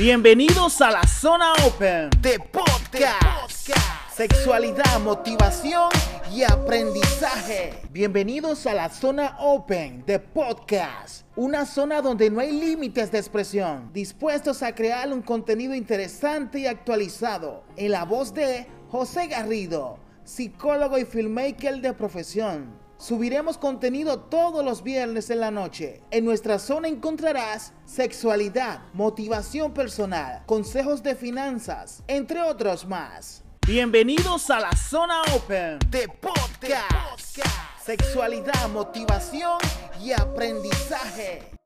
Bienvenidos a la zona open de podcast. Sexualidad, motivación y aprendizaje. Bienvenidos a la zona open de podcast. Una zona donde no hay límites de expresión. Dispuestos a crear un contenido interesante y actualizado. En la voz de José Garrido, psicólogo y filmmaker de profesión. Subiremos contenido todos los viernes en la noche. En nuestra zona encontrarás sexualidad, motivación personal, consejos de finanzas, entre otros más. Bienvenidos a la zona open de podcast. Sexualidad, motivación y aprendizaje.